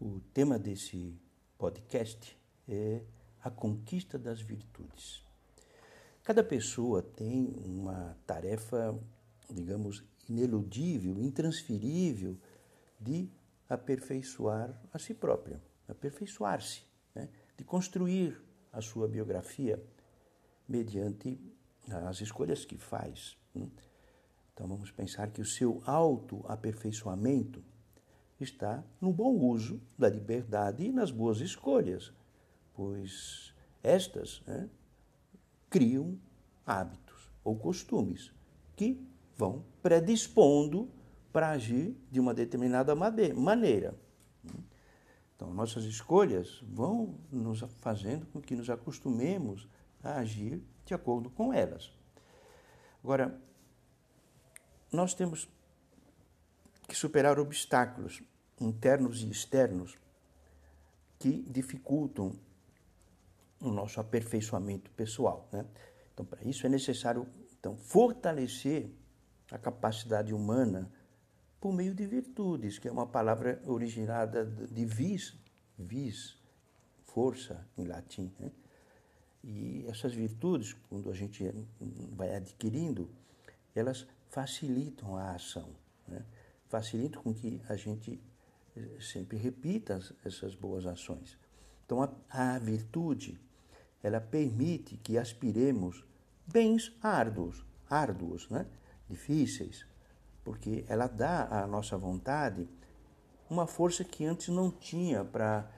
O tema desse podcast é a conquista das virtudes. Cada pessoa tem uma tarefa, digamos, ineludível, intransferível de aperfeiçoar a si própria, aperfeiçoar-se, né? de construir a sua biografia mediante as escolhas que faz. Né? Então vamos pensar que o seu autoaperfeiçoamento está no bom uso da liberdade e nas boas escolhas, pois estas né, criam hábitos ou costumes que vão predispondo para agir de uma determinada maneira. Então, nossas escolhas vão nos fazendo com que nos acostumemos a agir de acordo com elas. Agora, nós temos que superar obstáculos internos e externos que dificultam o nosso aperfeiçoamento pessoal. Né? Então, para isso é necessário então, fortalecer a capacidade humana por meio de virtudes, que é uma palavra originada de vis, vis, força em latim. Né? E essas virtudes, quando a gente vai adquirindo, elas facilitam a ação, né? Facilitam com que a gente eh, sempre repita essas boas ações. Então, a, a virtude, ela permite que aspiremos bens árduos, árduos, né? difíceis, porque ela dá à nossa vontade uma força que antes não tinha para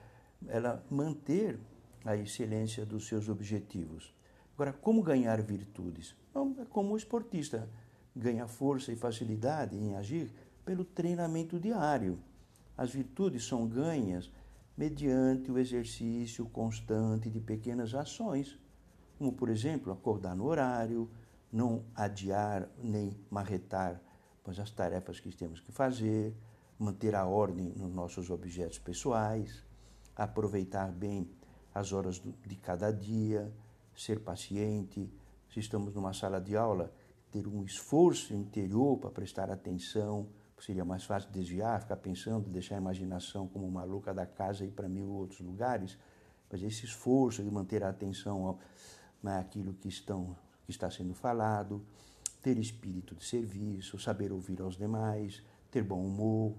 ela manter a excelência dos seus objetivos. Agora, como ganhar virtudes? Bom, é como o esportista ganha força e facilidade em agir pelo treinamento diário. As virtudes são ganhas mediante o exercício constante de pequenas ações, como, por exemplo, acordar no horário, não adiar nem marretar pois as tarefas que temos que fazer, manter a ordem nos nossos objetos pessoais, aproveitar bem as horas de cada dia, ser paciente. Se estamos numa sala de aula, ter um esforço interior para prestar atenção, seria mais fácil desviar, ficar pensando, deixar a imaginação como maluca da casa e para mil outros lugares. Mas esse esforço de manter a atenção naquilo que, estão, que está sendo falado, ter espírito de serviço, saber ouvir aos demais, ter bom humor,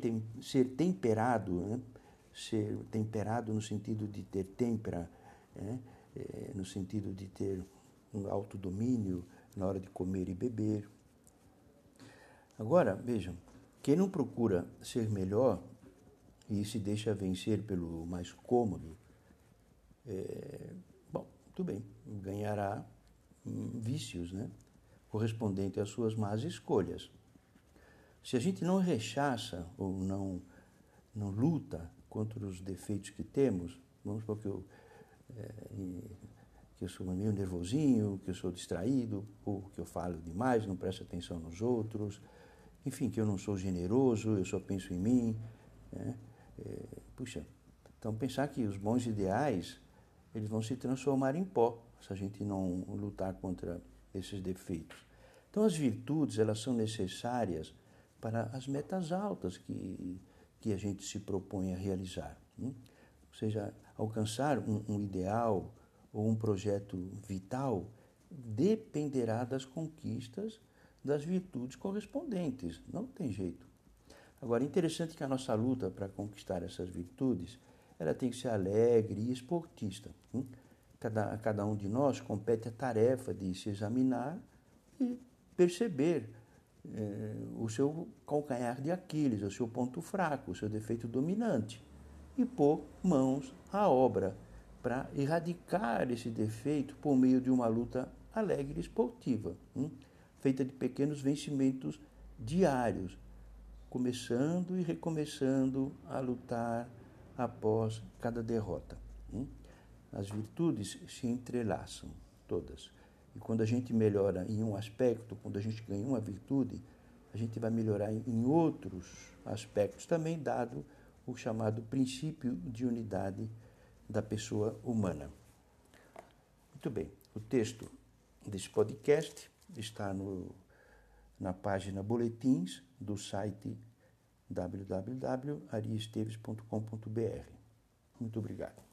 tem, ser temperado, né? ser temperado no sentido de ter têmpera, né? é, no sentido de ter um autodomínio na hora de comer e beber. Agora, vejam, quem não procura ser melhor e se deixa vencer pelo mais cômodo, é, bom, tudo bem, ganhará vícios, né? correspondente às suas más escolhas. Se a gente não rechaça ou não, não luta contra os defeitos que temos, vamos supor que eu, é, que eu sou meio nervosinho, que eu sou distraído, ou que eu falo demais, não presto atenção nos outros, enfim, que eu não sou generoso, eu só penso em mim. Né? É, puxa, então pensar que os bons ideais eles vão se transformar em pó se a gente não lutar contra esses defeitos. Então as virtudes elas são necessárias para as metas altas que, que a gente se propõe a realizar. Hein? Ou seja, alcançar um, um ideal ou um projeto vital dependerá das conquistas das virtudes correspondentes. Não tem jeito. Agora, interessante que a nossa luta para conquistar essas virtudes, ela tem que ser alegre e esportista. Hein? Cada, cada um de nós compete a tarefa de se examinar e perceber eh, o seu calcanhar de Aquiles, o seu ponto fraco, o seu defeito dominante e pôr mãos à obra para erradicar esse defeito por meio de uma luta alegre e esportiva, hein? feita de pequenos vencimentos diários, começando e recomeçando a lutar após cada derrota. Hein? as virtudes se entrelaçam todas. E quando a gente melhora em um aspecto, quando a gente ganha uma virtude, a gente vai melhorar em outros aspectos também, dado o chamado princípio de unidade da pessoa humana. Muito bem, o texto desse podcast está no, na página Boletins do site www.ariesteves.com.br. Muito obrigado.